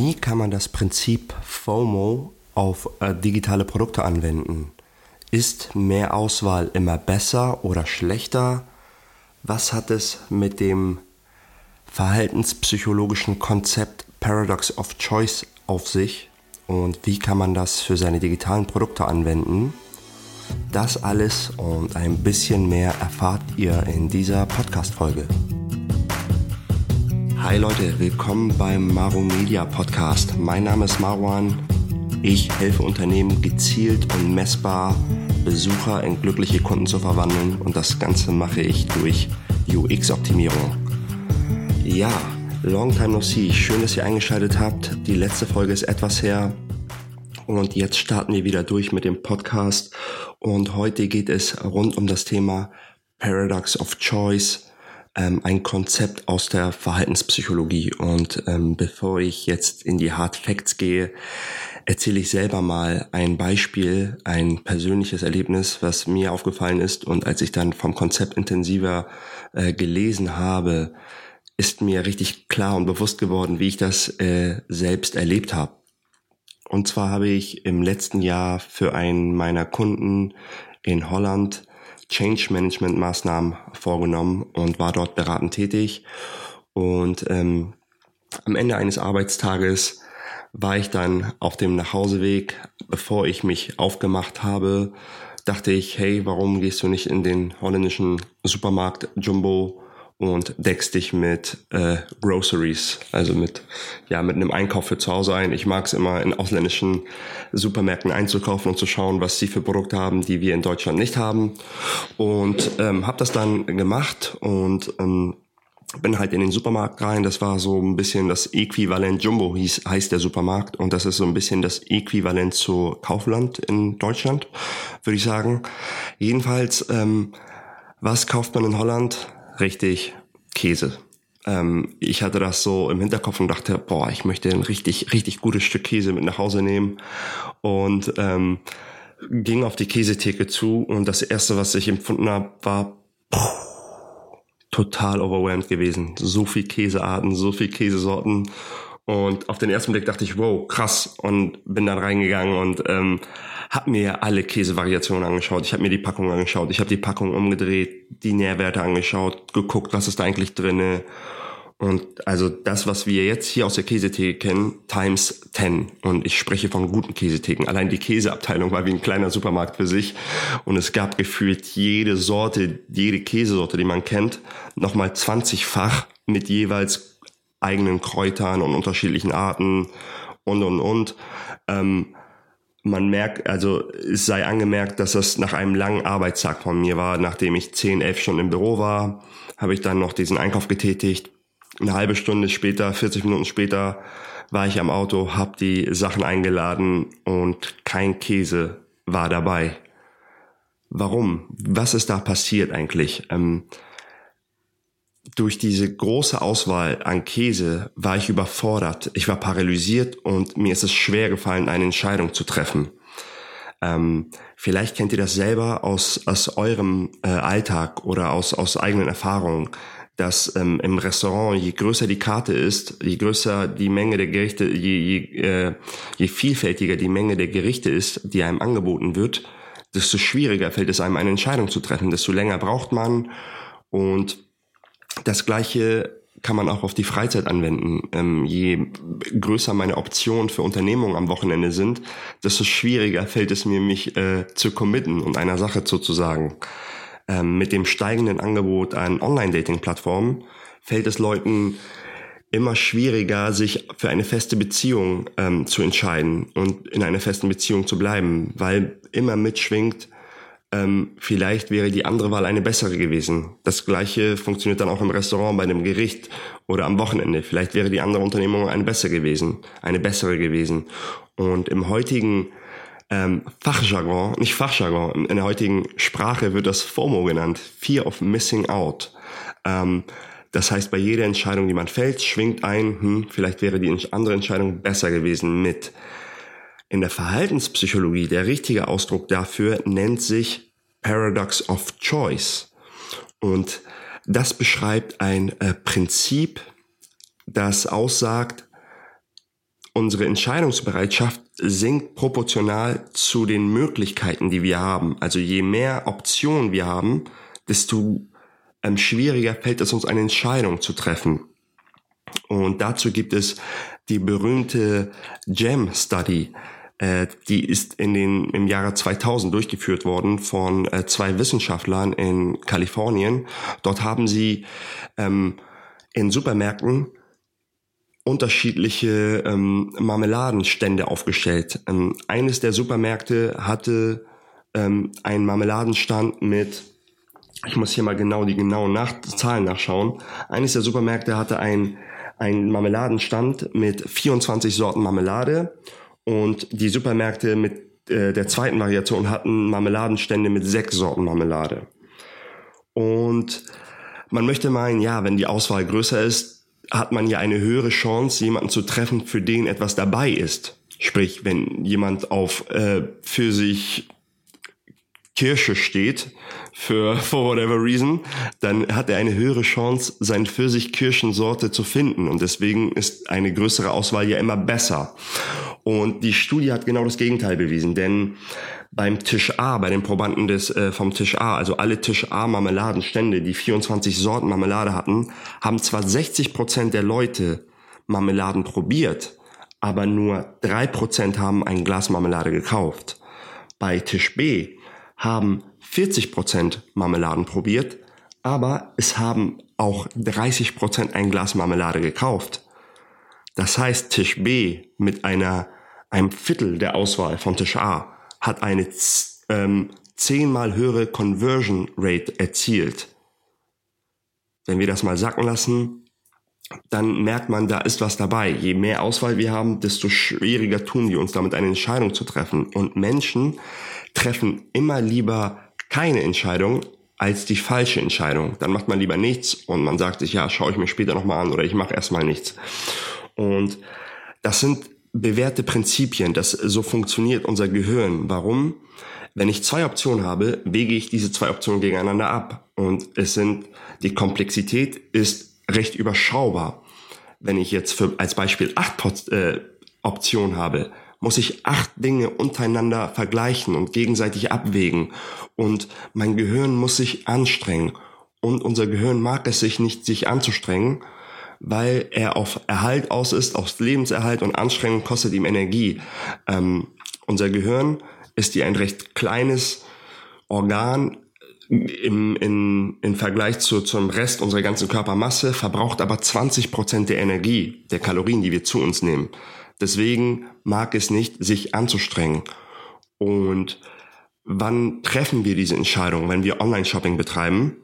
Wie kann man das Prinzip FOMO auf äh, digitale Produkte anwenden? Ist mehr Auswahl immer besser oder schlechter? Was hat es mit dem verhaltenspsychologischen Konzept Paradox of Choice auf sich? Und wie kann man das für seine digitalen Produkte anwenden? Das alles und ein bisschen mehr erfahrt ihr in dieser Podcast-Folge. Hi Leute, willkommen beim Maro Media Podcast. Mein Name ist Marwan. Ich helfe Unternehmen gezielt und messbar Besucher in glückliche Kunden zu verwandeln und das Ganze mache ich durch UX-Optimierung. Ja, long time no see. Schön, dass ihr eingeschaltet habt. Die letzte Folge ist etwas her. Und jetzt starten wir wieder durch mit dem Podcast. Und heute geht es rund um das Thema Paradox of Choice ähm, ein Konzept aus der Verhaltenspsychologie. Und ähm, bevor ich jetzt in die Hard Facts gehe, erzähle ich selber mal ein Beispiel, ein persönliches Erlebnis, was mir aufgefallen ist. Und als ich dann vom Konzept intensiver äh, gelesen habe, ist mir richtig klar und bewusst geworden, wie ich das äh, selbst erlebt habe. Und zwar habe ich im letzten Jahr für einen meiner Kunden in Holland Change Management Maßnahmen vorgenommen und war dort beratend tätig. Und ähm, am Ende eines Arbeitstages war ich dann auf dem Nachhauseweg, bevor ich mich aufgemacht habe, dachte ich, hey, warum gehst du nicht in den holländischen Supermarkt Jumbo und deckst dich mit äh, Groceries, also mit ja mit einem Einkauf für zu Hause ein. Ich mag es immer in ausländischen Supermärkten einzukaufen und zu schauen, was sie für Produkte haben, die wir in Deutschland nicht haben. Und ähm, habe das dann gemacht und ähm, bin halt in den Supermarkt rein. Das war so ein bisschen das Äquivalent Jumbo hieß, heißt der Supermarkt und das ist so ein bisschen das Äquivalent zu Kaufland in Deutschland, würde ich sagen. Jedenfalls, ähm, was kauft man in Holland? Richtig, Käse. Ähm, ich hatte das so im Hinterkopf und dachte, boah, ich möchte ein richtig, richtig gutes Stück Käse mit nach Hause nehmen. Und ähm, ging auf die Käsetheke zu und das erste, was ich empfunden habe, war pff, total overwhelmed gewesen. So viel Käsearten, so viel Käsesorten. Und auf den ersten Blick dachte ich, wow, krass. Und bin dann reingegangen und ähm, habe mir alle Käsevariationen angeschaut. Ich habe mir die Packung angeschaut. Ich habe die Packung umgedreht, die Nährwerte angeschaut, geguckt, was ist da eigentlich drinne. Und also das, was wir jetzt hier aus der Käsetheke kennen, times 10. Und ich spreche von guten Käsetheken. Allein die Käseabteilung war wie ein kleiner Supermarkt für sich. Und es gab gefühlt jede Sorte, jede Käsesorte, die man kennt, nochmal 20-fach mit jeweils eigenen Kräutern und unterschiedlichen Arten und, und, und. Ähm, man merkt, also es sei angemerkt, dass das nach einem langen Arbeitstag von mir war, nachdem ich 10, 11 Stunden im Büro war, habe ich dann noch diesen Einkauf getätigt. Eine halbe Stunde später, 40 Minuten später war ich am Auto, habe die Sachen eingeladen und kein Käse war dabei. Warum? Was ist da passiert eigentlich? Ähm, durch diese große Auswahl an Käse war ich überfordert. Ich war paralysiert und mir ist es schwer gefallen, eine Entscheidung zu treffen. Ähm, vielleicht kennt ihr das selber aus, aus eurem äh, Alltag oder aus, aus eigenen Erfahrungen, dass ähm, im Restaurant, je größer die Karte ist, je größer die Menge der Gerichte, je, je, äh, je vielfältiger die Menge der Gerichte ist, die einem angeboten wird, desto schwieriger fällt es einem, eine Entscheidung zu treffen, desto länger braucht man und das gleiche kann man auch auf die Freizeit anwenden. Ähm, je größer meine Optionen für Unternehmungen am Wochenende sind, desto schwieriger fällt es mir, mich äh, zu committen und einer Sache zuzusagen. Ähm, mit dem steigenden Angebot an Online-Dating-Plattformen fällt es Leuten immer schwieriger, sich für eine feste Beziehung ähm, zu entscheiden und in einer festen Beziehung zu bleiben, weil immer mitschwingt, ähm, vielleicht wäre die andere Wahl eine bessere gewesen. Das gleiche funktioniert dann auch im Restaurant, bei einem Gericht oder am Wochenende. Vielleicht wäre die andere Unternehmung eine bessere gewesen, eine bessere gewesen. Und im heutigen ähm, Fachjargon, nicht Fachjargon, in der heutigen Sprache wird das FOMO genannt, Fear of Missing Out. Ähm, das heißt, bei jeder Entscheidung, die man fällt, schwingt ein, hm, vielleicht wäre die andere Entscheidung besser gewesen mit. In der Verhaltenspsychologie, der richtige Ausdruck dafür nennt sich Paradox of Choice. Und das beschreibt ein äh, Prinzip, das aussagt, unsere Entscheidungsbereitschaft sinkt proportional zu den Möglichkeiten, die wir haben. Also je mehr Optionen wir haben, desto ähm, schwieriger fällt es uns, eine Entscheidung zu treffen. Und dazu gibt es die berühmte GEM Study. Äh, die ist in den, im Jahre 2000 durchgeführt worden von äh, zwei Wissenschaftlern in Kalifornien. Dort haben sie ähm, in Supermärkten unterschiedliche ähm, Marmeladenstände aufgestellt. Ähm, eines der Supermärkte hatte ähm, einen Marmeladenstand mit, ich muss hier mal genau die genauen Nach Zahlen nachschauen. Eines der Supermärkte hatte ein ein Marmeladenstand mit 24 Sorten Marmelade und die Supermärkte mit äh, der zweiten Variation hatten Marmeladenstände mit sechs Sorten Marmelade. Und man möchte meinen, ja, wenn die Auswahl größer ist, hat man ja eine höhere Chance, jemanden zu treffen, für den etwas dabei ist. Sprich, wenn jemand auf äh, für sich Kirsche steht, für for whatever reason, dann hat er eine höhere Chance, seine Pfirsich-Kirschensorte zu finden. Und deswegen ist eine größere Auswahl ja immer besser. Und die Studie hat genau das Gegenteil bewiesen, denn beim Tisch A, bei den Probanden des, äh, vom Tisch A, also alle Tisch A Marmeladenstände, die 24 Sorten Marmelade hatten, haben zwar 60 Prozent der Leute Marmeladen probiert, aber nur drei Prozent haben ein Glas Marmelade gekauft. Bei Tisch B haben 40 Prozent Marmeladen probiert, aber es haben auch 30 Prozent ein Glas Marmelade gekauft. Das heißt, Tisch B mit einer, einem Viertel der Auswahl von Tisch A hat eine ähm, zehnmal höhere Conversion Rate erzielt. Wenn wir das mal sacken lassen, dann merkt man, da ist was dabei. Je mehr Auswahl wir haben, desto schwieriger tun wir uns damit eine Entscheidung zu treffen. Und Menschen treffen immer lieber keine Entscheidung als die falsche Entscheidung. Dann macht man lieber nichts und man sagt sich, ja, schaue ich mir später nochmal an oder ich mache erstmal nichts. Und das sind bewährte Prinzipien, dass so funktioniert unser Gehirn. Warum? Wenn ich zwei Optionen habe, wege ich diese zwei Optionen gegeneinander ab. Und es sind, die Komplexität ist recht überschaubar. Wenn ich jetzt für, als Beispiel acht äh, Optionen habe, muss ich acht Dinge untereinander vergleichen und gegenseitig abwägen. Und mein Gehirn muss sich anstrengen. Und unser Gehirn mag es sich nicht, sich anzustrengen, weil er auf Erhalt aus ist, auf Lebenserhalt und Anstrengung kostet ihm Energie. Ähm, unser Gehirn ist ja ein recht kleines Organ im, in, im Vergleich zu, zum Rest unserer ganzen Körpermasse, verbraucht aber 20 Prozent der Energie, der Kalorien, die wir zu uns nehmen. Deswegen mag es nicht, sich anzustrengen. Und wann treffen wir diese Entscheidung, wenn wir Online-Shopping betreiben?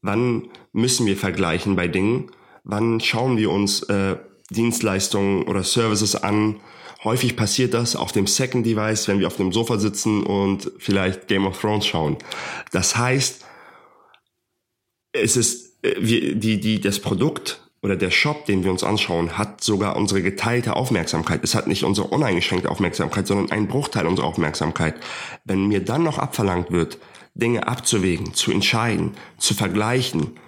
Wann müssen wir vergleichen bei Dingen? Wann schauen wir uns äh, Dienstleistungen oder Services an? Häufig passiert das auf dem Second Device, wenn wir auf dem Sofa sitzen und vielleicht Game of Thrones schauen. Das heißt, es ist äh, wir, die, die, das Produkt oder der Shop, den wir uns anschauen, hat sogar unsere geteilte Aufmerksamkeit. Es hat nicht unsere uneingeschränkte Aufmerksamkeit, sondern einen Bruchteil unserer Aufmerksamkeit. Wenn mir dann noch abverlangt wird, Dinge abzuwägen, zu entscheiden, zu vergleichen,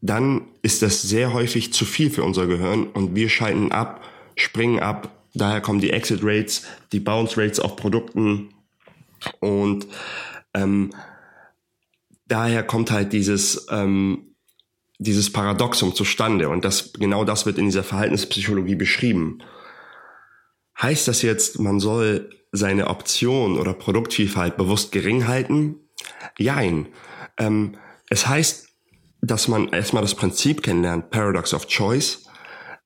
dann ist das sehr häufig zu viel für unser Gehirn und wir schalten ab, springen ab. Daher kommen die Exit Rates, die Bounce Rates auf Produkten und ähm, daher kommt halt dieses ähm, dieses Paradoxum zustande. Und das, genau das wird in dieser Verhaltenspsychologie beschrieben. Heißt das jetzt, man soll seine Option oder Produktvielfalt bewusst gering halten? Jein. Ähm, es heißt, dass man erstmal das Prinzip kennenlernt, Paradox of Choice,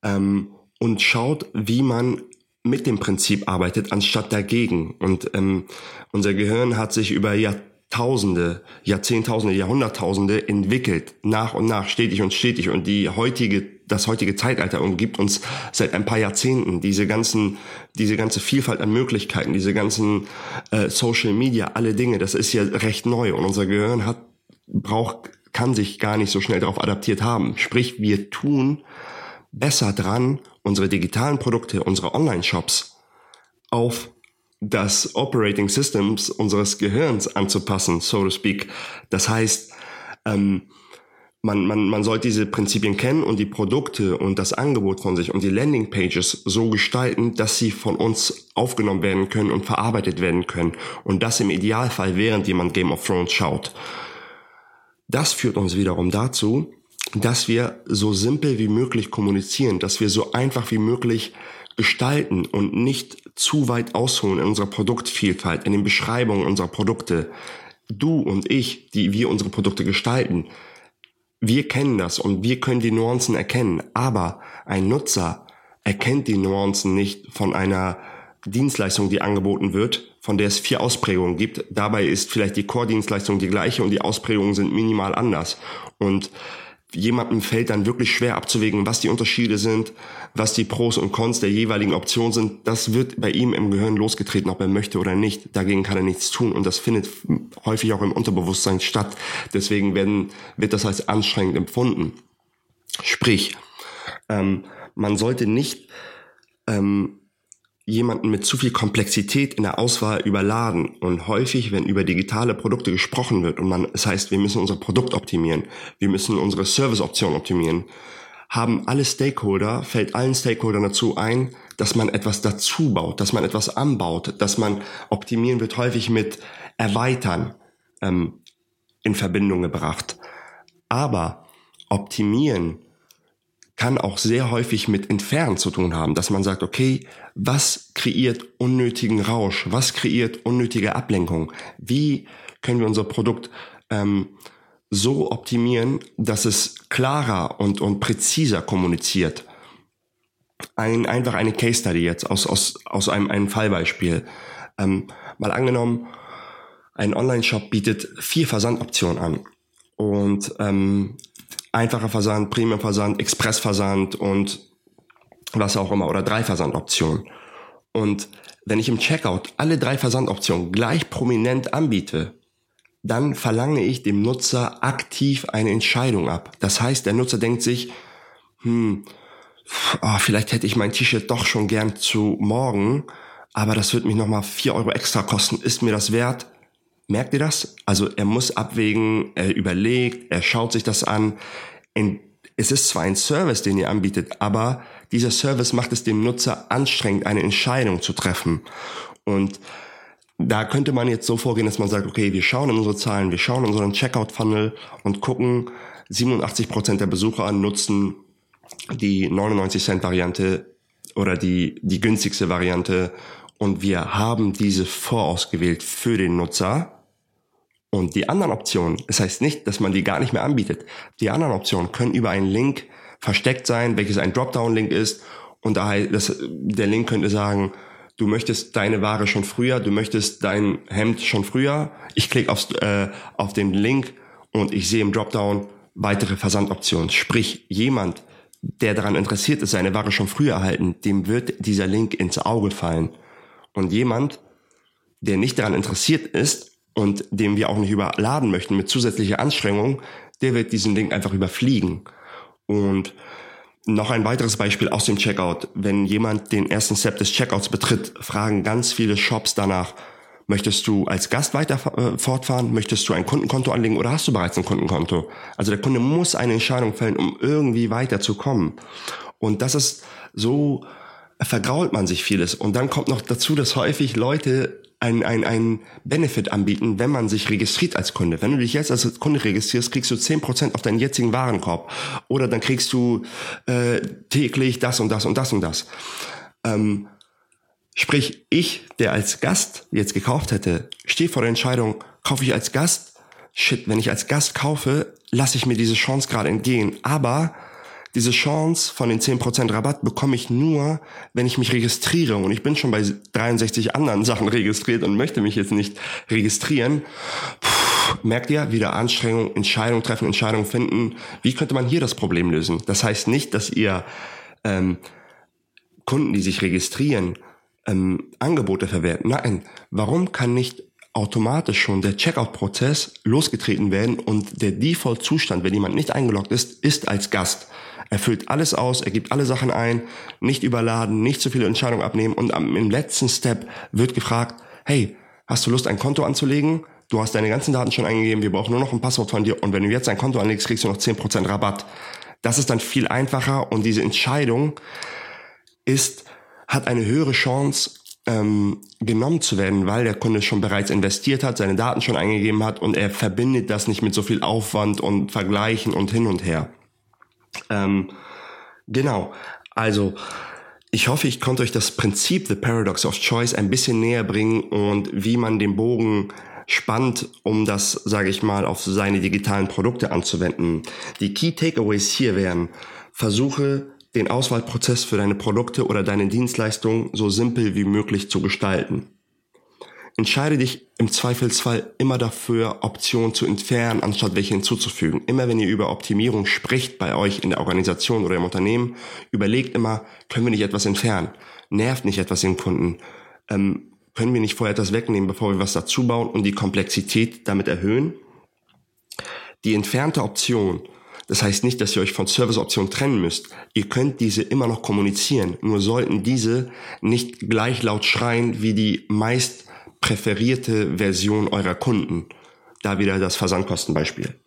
ähm, und schaut, wie man mit dem Prinzip arbeitet, anstatt dagegen. Und ähm, unser Gehirn hat sich über Jahrzehnte Tausende, Jahrzehntausende, Jahrhunderttausende entwickelt, nach und nach, stetig und stetig. Und die heutige, das heutige Zeitalter umgibt uns seit ein paar Jahrzehnten. Diese ganzen, diese ganze Vielfalt an Möglichkeiten, diese ganzen äh, Social Media, alle Dinge, das ist ja recht neu. Und unser Gehirn hat, braucht, kann sich gar nicht so schnell darauf adaptiert haben. Sprich, wir tun besser dran, unsere digitalen Produkte, unsere Online-Shops auf das Operating Systems unseres Gehirns anzupassen, so to speak. Das heißt, ähm, man, man, man sollte diese Prinzipien kennen und die Produkte und das Angebot von sich und die Landingpages so gestalten, dass sie von uns aufgenommen werden können und verarbeitet werden können. Und das im Idealfall, während jemand Game of Thrones schaut. Das führt uns wiederum dazu, dass wir so simpel wie möglich kommunizieren, dass wir so einfach wie möglich gestalten und nicht zu weit ausholen in unserer Produktvielfalt, in den Beschreibungen unserer Produkte. Du und ich, die wir unsere Produkte gestalten, wir kennen das und wir können die Nuancen erkennen, aber ein Nutzer erkennt die Nuancen nicht von einer Dienstleistung, die angeboten wird, von der es vier Ausprägungen gibt. Dabei ist vielleicht die Core-Dienstleistung die gleiche und die Ausprägungen sind minimal anders. Und jemandem fällt dann wirklich schwer abzuwägen, was die Unterschiede sind, was die Pros und Cons der jeweiligen Option sind. Das wird bei ihm im Gehirn losgetreten, ob er möchte oder nicht. Dagegen kann er nichts tun und das findet häufig auch im Unterbewusstsein statt. Deswegen werden, wird das als anstrengend empfunden. Sprich, ähm, man sollte nicht ähm, jemanden mit zu viel Komplexität in der Auswahl überladen. Und häufig, wenn über digitale Produkte gesprochen wird und man, das heißt, wir müssen unser Produkt optimieren, wir müssen unsere Serviceoption optimieren, haben alle Stakeholder, fällt allen Stakeholdern dazu ein, dass man etwas dazu baut, dass man etwas anbaut, dass man optimieren wird häufig mit erweitern ähm, in Verbindung gebracht. Aber optimieren kann auch sehr häufig mit Entfernen zu tun haben, dass man sagt, okay, was kreiert unnötigen Rausch, was kreiert unnötige Ablenkung, wie können wir unser Produkt ähm, so optimieren, dass es klarer und, und präziser kommuniziert. Ein, einfach eine Case Study jetzt aus, aus, aus einem, einem Fallbeispiel. Ähm, mal angenommen, ein Online-Shop bietet vier Versandoptionen an. Und ähm, einfacher Versand, Premium-Versand, Express-Versand und was auch immer oder drei Versandoptionen. Und wenn ich im Checkout alle drei Versandoptionen gleich prominent anbiete, dann verlange ich dem Nutzer aktiv eine Entscheidung ab. Das heißt, der Nutzer denkt sich, hm, oh, vielleicht hätte ich mein T-Shirt doch schon gern zu morgen, aber das wird mich nochmal vier Euro extra kosten. Ist mir das wert? Merkt ihr das? Also er muss abwägen, er überlegt, er schaut sich das an. Es ist zwar ein Service, den ihr anbietet, aber dieser Service macht es dem Nutzer anstrengend, eine Entscheidung zu treffen. Und da könnte man jetzt so vorgehen, dass man sagt, okay, wir schauen in unsere Zahlen, wir schauen in unseren Checkout-Funnel und gucken, 87 Prozent der Besucher nutzen die 99 Cent Variante oder die, die günstigste Variante und wir haben diese vorausgewählt für den Nutzer und die anderen Optionen, das heißt nicht, dass man die gar nicht mehr anbietet. Die anderen Optionen können über einen Link versteckt sein, welches ein Dropdown-Link ist. Und da das, der Link könnte sagen, du möchtest deine Ware schon früher, du möchtest dein Hemd schon früher. Ich klicke aufs, äh, auf den Link und ich sehe im Dropdown weitere Versandoptionen. Sprich, jemand, der daran interessiert ist, seine Ware schon früher erhalten, dem wird dieser Link ins Auge fallen. Und jemand, der nicht daran interessiert ist, und dem wir auch nicht überladen möchten mit zusätzlicher Anstrengung, der wird diesen Link einfach überfliegen. Und noch ein weiteres Beispiel aus dem Checkout. Wenn jemand den ersten Step des Checkouts betritt, fragen ganz viele Shops danach, möchtest du als Gast weiter äh, fortfahren, möchtest du ein Kundenkonto anlegen oder hast du bereits ein Kundenkonto? Also der Kunde muss eine Entscheidung fällen, um irgendwie weiterzukommen. Und das ist so vergrault man sich vieles. Und dann kommt noch dazu, dass häufig Leute ein, ein, ein Benefit anbieten, wenn man sich registriert als Kunde. Wenn du dich jetzt als Kunde registrierst, kriegst du zehn Prozent auf deinen jetzigen Warenkorb. Oder dann kriegst du äh, täglich das und das und das und das. Ähm, sprich, ich, der als Gast jetzt gekauft hätte, stehe vor der Entscheidung, kaufe ich als Gast? Shit, wenn ich als Gast kaufe, lasse ich mir diese Chance gerade entgehen. Aber diese Chance von den 10% Rabatt bekomme ich nur, wenn ich mich registriere. Und ich bin schon bei 63 anderen Sachen registriert und möchte mich jetzt nicht registrieren. Puh, merkt ihr, wieder Anstrengung, Entscheidung treffen, Entscheidung finden. Wie könnte man hier das Problem lösen? Das heißt nicht, dass ihr ähm, Kunden, die sich registrieren, ähm, Angebote verwerten. Nein, warum kann nicht automatisch schon der Checkout-Prozess losgetreten werden und der Default-Zustand, wenn jemand nicht eingeloggt ist, ist als Gast. Er füllt alles aus, er gibt alle Sachen ein, nicht überladen, nicht zu viele Entscheidungen abnehmen und am, im letzten Step wird gefragt, hey, hast du Lust, ein Konto anzulegen? Du hast deine ganzen Daten schon eingegeben, wir brauchen nur noch ein Passwort von dir und wenn du jetzt ein Konto anlegst, kriegst du noch 10% Rabatt. Das ist dann viel einfacher und diese Entscheidung ist, hat eine höhere Chance, ähm, genommen zu werden, weil der Kunde schon bereits investiert hat, seine Daten schon eingegeben hat und er verbindet das nicht mit so viel Aufwand und Vergleichen und hin und her. Ähm, genau. Also, ich hoffe, ich konnte euch das Prinzip The Paradox of Choice ein bisschen näher bringen und wie man den Bogen spannt, um das, sage ich mal, auf seine digitalen Produkte anzuwenden. Die Key Takeaways hier wären, versuche den Auswahlprozess für deine Produkte oder deine Dienstleistungen so simpel wie möglich zu gestalten. Entscheide dich im Zweifelsfall immer dafür, Optionen zu entfernen, anstatt welche hinzuzufügen. Immer wenn ihr über Optimierung spricht bei euch in der Organisation oder im Unternehmen, überlegt immer, können wir nicht etwas entfernen? Nervt nicht etwas den Kunden? Ähm, können wir nicht vorher etwas wegnehmen, bevor wir was dazu bauen und die Komplexität damit erhöhen? Die entfernte Option das heißt nicht, dass ihr euch von Serviceoptionen trennen müsst. Ihr könnt diese immer noch kommunizieren. Nur sollten diese nicht gleich laut schreien wie die meist präferierte Version eurer Kunden. Da wieder das Versandkostenbeispiel.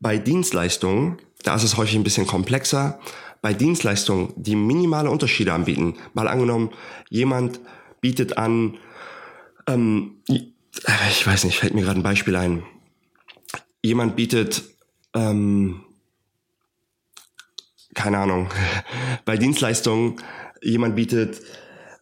Bei Dienstleistungen, da ist es häufig ein bisschen komplexer. Bei Dienstleistungen, die minimale Unterschiede anbieten, mal angenommen, jemand bietet an, ähm, ich weiß nicht, fällt mir gerade ein Beispiel ein. Jemand bietet ähm, keine Ahnung, bei Dienstleistungen, jemand bietet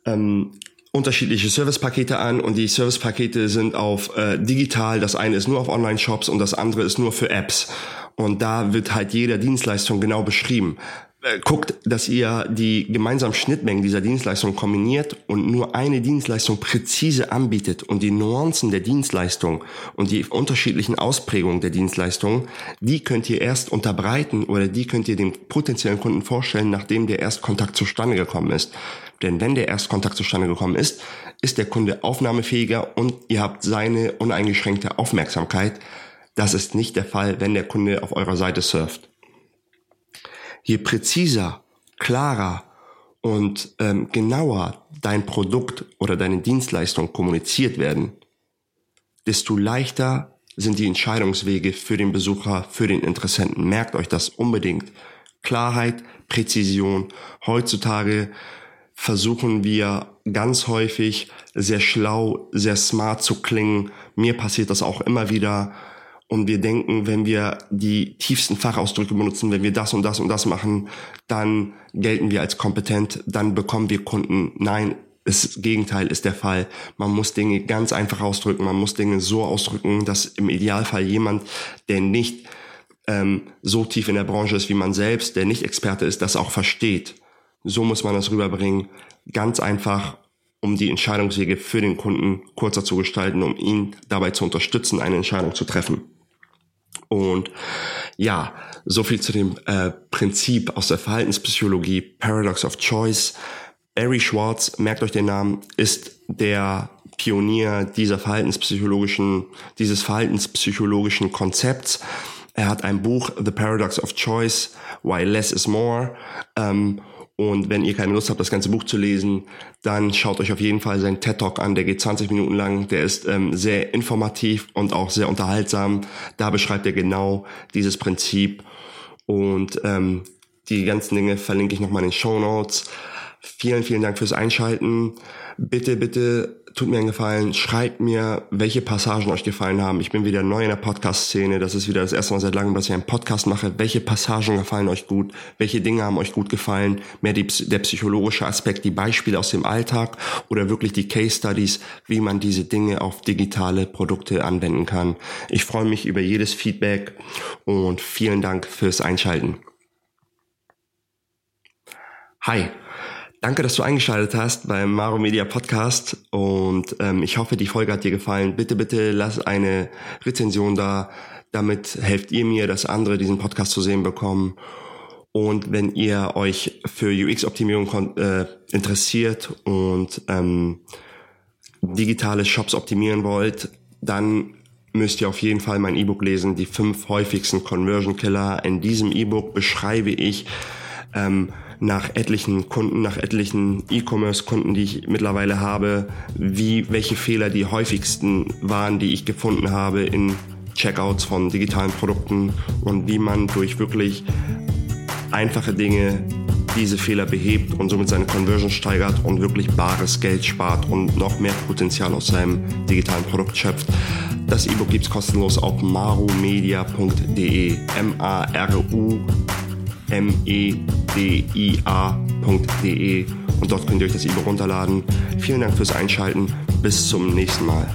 ähm, unterschiedliche Servicepakete an und die Servicepakete sind auf äh, digital, das eine ist nur auf Online-Shops und das andere ist nur für Apps. Und da wird halt jede Dienstleistung genau beschrieben. Äh, guckt, dass ihr die gemeinsamen Schnittmengen dieser Dienstleistung kombiniert und nur eine Dienstleistung präzise anbietet und die Nuancen der Dienstleistung und die unterschiedlichen Ausprägungen der Dienstleistung, die könnt ihr erst unterbreiten oder die könnt ihr dem potenziellen Kunden vorstellen, nachdem der Erstkontakt zustande gekommen ist. Denn wenn der Erstkontakt zustande gekommen ist, ist der Kunde aufnahmefähiger und ihr habt seine uneingeschränkte Aufmerksamkeit. Das ist nicht der Fall, wenn der Kunde auf eurer Seite surft je präziser, klarer und ähm, genauer dein Produkt oder deine Dienstleistung kommuniziert werden, desto leichter sind die Entscheidungswege für den Besucher, für den Interessenten. Merkt euch das unbedingt. Klarheit, Präzision. Heutzutage versuchen wir ganz häufig sehr schlau, sehr smart zu klingen. Mir passiert das auch immer wieder und wir denken, wenn wir die tiefsten Fachausdrücke benutzen, wenn wir das und das und das machen, dann gelten wir als kompetent, dann bekommen wir Kunden. Nein, das Gegenteil ist der Fall. Man muss Dinge ganz einfach ausdrücken, man muss Dinge so ausdrücken, dass im Idealfall jemand, der nicht ähm, so tief in der Branche ist wie man selbst, der nicht Experte ist, das auch versteht. So muss man das rüberbringen. Ganz einfach um die Entscheidungswege für den Kunden kurzer zu gestalten, um ihn dabei zu unterstützen, eine Entscheidung zu treffen. Und ja, so viel zu dem äh, Prinzip aus der Verhaltenspsychologie, Paradox of Choice. Barry Schwartz, merkt euch den Namen, ist der Pionier dieser verhaltenspsychologischen, dieses verhaltenspsychologischen Konzepts. Er hat ein Buch, The Paradox of Choice, Why Less is More. Ähm, und wenn ihr keine Lust habt, das ganze Buch zu lesen, dann schaut euch auf jeden Fall seinen TED Talk an. Der geht 20 Minuten lang. Der ist ähm, sehr informativ und auch sehr unterhaltsam. Da beschreibt er genau dieses Prinzip. Und ähm, die ganzen Dinge verlinke ich nochmal in den Show Notes. Vielen, vielen Dank fürs Einschalten. Bitte, bitte tut mir einen Gefallen, schreibt mir, welche Passagen euch gefallen haben. Ich bin wieder neu in der Podcast-Szene. Das ist wieder das erste Mal seit langem, dass ich einen Podcast mache. Welche Passagen gefallen euch gut? Welche Dinge haben euch gut gefallen? Mehr die, der psychologische Aspekt, die Beispiele aus dem Alltag oder wirklich die Case Studies, wie man diese Dinge auf digitale Produkte anwenden kann. Ich freue mich über jedes Feedback und vielen Dank fürs Einschalten. Hi. Danke, dass du eingeschaltet hast beim Maro Media Podcast und ähm, ich hoffe, die Folge hat dir gefallen. Bitte, bitte lass eine Rezension da. Damit helft ihr mir, dass andere diesen Podcast zu sehen bekommen. Und wenn ihr euch für UX-Optimierung äh, interessiert und ähm, digitale Shops optimieren wollt, dann müsst ihr auf jeden Fall mein E-Book lesen, die fünf häufigsten Conversion Killer. In diesem E-Book beschreibe ich ähm, nach etlichen Kunden, nach etlichen E-Commerce-Kunden, die ich mittlerweile habe, wie, welche Fehler die häufigsten waren, die ich gefunden habe in Checkouts von digitalen Produkten und wie man durch wirklich einfache Dinge diese Fehler behebt und somit seine Conversion steigert und wirklich bares Geld spart und noch mehr Potenzial aus seinem digitalen Produkt schöpft. Das E-Book gibt es kostenlos auf marumedia.de. M-A-R-U media.de und dort könnt ihr euch das E-Book runterladen. Vielen Dank fürs Einschalten. Bis zum nächsten Mal.